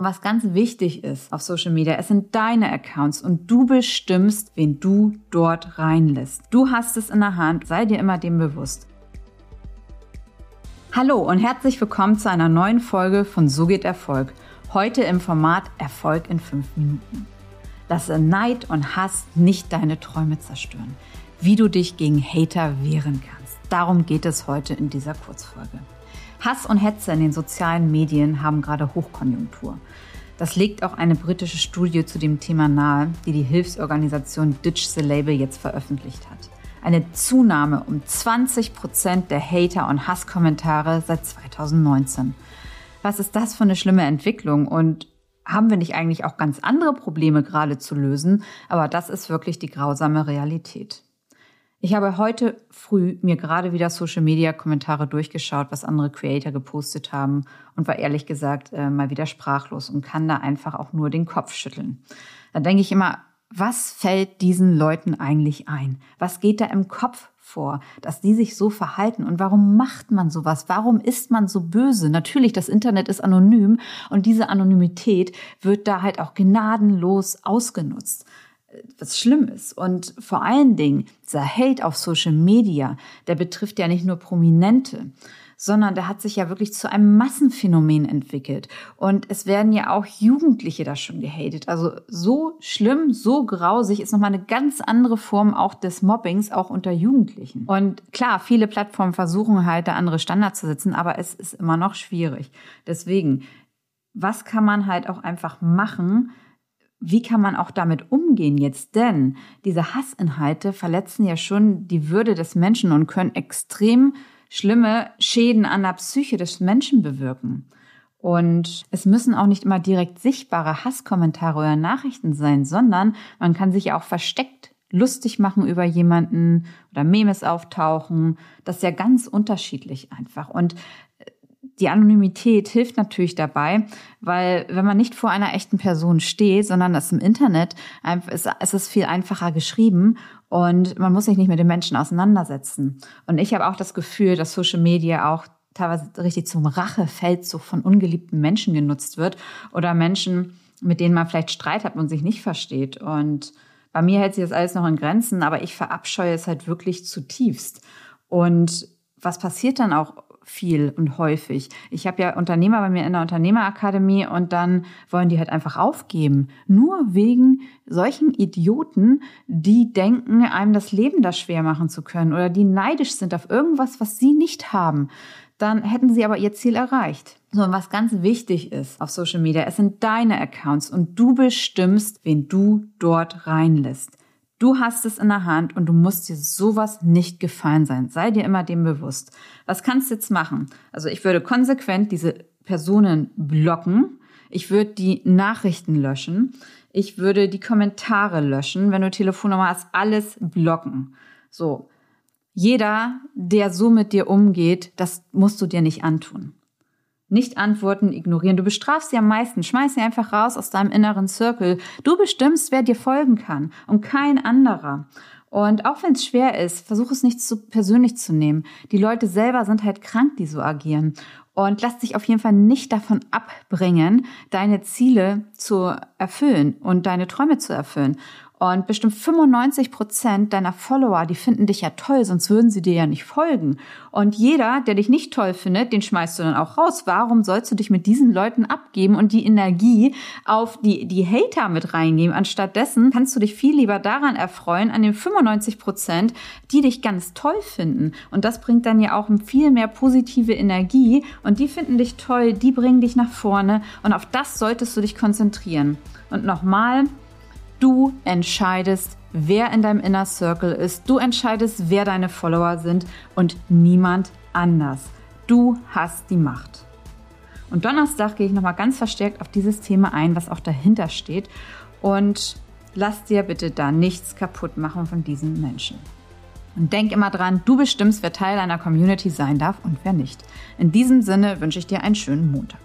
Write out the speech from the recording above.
Was ganz wichtig ist auf Social Media, es sind deine Accounts und du bestimmst, wen du dort reinlässt. Du hast es in der Hand, sei dir immer dem bewusst. Hallo und herzlich willkommen zu einer neuen Folge von So geht Erfolg. Heute im Format Erfolg in 5 Minuten. Lasse Neid und Hass nicht deine Träume zerstören. Wie du dich gegen Hater wehren kannst. Darum geht es heute in dieser Kurzfolge. Hass und Hetze in den sozialen Medien haben gerade Hochkonjunktur. Das legt auch eine britische Studie zu dem Thema nahe, die die Hilfsorganisation Ditch the Label jetzt veröffentlicht hat. Eine Zunahme um 20 Prozent der Hater- und Hasskommentare seit 2019. Was ist das für eine schlimme Entwicklung und haben wir nicht eigentlich auch ganz andere Probleme gerade zu lösen? Aber das ist wirklich die grausame Realität. Ich habe heute früh mir gerade wieder Social Media Kommentare durchgeschaut, was andere Creator gepostet haben und war ehrlich gesagt äh, mal wieder sprachlos und kann da einfach auch nur den Kopf schütteln. Da denke ich immer, was fällt diesen Leuten eigentlich ein? Was geht da im Kopf vor, dass die sich so verhalten und warum macht man sowas? Warum ist man so böse? Natürlich, das Internet ist anonym und diese Anonymität wird da halt auch gnadenlos ausgenutzt was schlimm ist. Und vor allen Dingen, dieser Hate auf Social Media, der betrifft ja nicht nur Prominente, sondern der hat sich ja wirklich zu einem Massenphänomen entwickelt. Und es werden ja auch Jugendliche da schon gehatet. Also so schlimm, so grausig ist nochmal eine ganz andere Form auch des Mobbings, auch unter Jugendlichen. Und klar, viele Plattformen versuchen halt da andere Standards zu setzen, aber es ist immer noch schwierig. Deswegen, was kann man halt auch einfach machen, wie kann man auch damit umgehen jetzt? Denn diese Hassinhalte verletzen ja schon die Würde des Menschen und können extrem schlimme Schäden an der Psyche des Menschen bewirken. Und es müssen auch nicht immer direkt sichtbare Hasskommentare oder Nachrichten sein, sondern man kann sich auch versteckt lustig machen über jemanden oder Memes auftauchen. Das ist ja ganz unterschiedlich einfach. Und die Anonymität hilft natürlich dabei, weil wenn man nicht vor einer echten Person steht, sondern das im Internet, ist, ist es viel einfacher geschrieben und man muss sich nicht mit den Menschen auseinandersetzen. Und ich habe auch das Gefühl, dass Social Media auch teilweise richtig zum Rachefeldzug von ungeliebten Menschen genutzt wird oder Menschen, mit denen man vielleicht Streit hat und sich nicht versteht. Und bei mir hält sich das alles noch in Grenzen, aber ich verabscheue es halt wirklich zutiefst. Und was passiert dann auch viel und häufig. Ich habe ja Unternehmer bei mir in der Unternehmerakademie und dann wollen die halt einfach aufgeben. Nur wegen solchen Idioten, die denken, einem das Leben da schwer machen zu können oder die neidisch sind auf irgendwas, was sie nicht haben. Dann hätten sie aber ihr Ziel erreicht. So, und was ganz wichtig ist auf Social Media, es sind deine Accounts und du bestimmst, wen du dort reinlässt. Du hast es in der Hand und du musst dir sowas nicht gefallen sein. Sei dir immer dem bewusst. Was kannst du jetzt machen? Also ich würde konsequent diese Personen blocken. Ich würde die Nachrichten löschen. Ich würde die Kommentare löschen. Wenn du Telefonnummer hast, alles blocken. So. Jeder, der so mit dir umgeht, das musst du dir nicht antun. Nicht antworten, ignorieren. Du bestrafst sie am meisten. Schmeiß sie einfach raus aus deinem inneren Circle. Du bestimmst, wer dir folgen kann und kein anderer. Und auch wenn es schwer ist, versuch es nicht zu persönlich zu nehmen. Die Leute selber sind halt krank, die so agieren. Und lass dich auf jeden Fall nicht davon abbringen, deine Ziele zu erfüllen und deine Träume zu erfüllen. Und bestimmt 95 Prozent deiner Follower, die finden dich ja toll, sonst würden sie dir ja nicht folgen. Und jeder, der dich nicht toll findet, den schmeißt du dann auch raus. Warum sollst du dich mit diesen Leuten abgeben und die Energie auf die, die Hater mit reingeben? Anstattdessen kannst du dich viel lieber daran erfreuen, an den 95 Prozent, die dich ganz toll finden. Und das bringt dann ja auch viel mehr positive Energie. Und die finden dich toll, die bringen dich nach vorne. Und auf das solltest du dich konzentrieren. Und nochmal, Du entscheidest, wer in deinem Inner Circle ist. Du entscheidest, wer deine Follower sind und niemand anders. Du hast die Macht. Und Donnerstag gehe ich nochmal ganz verstärkt auf dieses Thema ein, was auch dahinter steht. Und lass dir bitte da nichts kaputt machen von diesen Menschen. Und denk immer dran, du bestimmst, wer Teil einer Community sein darf und wer nicht. In diesem Sinne wünsche ich dir einen schönen Montag.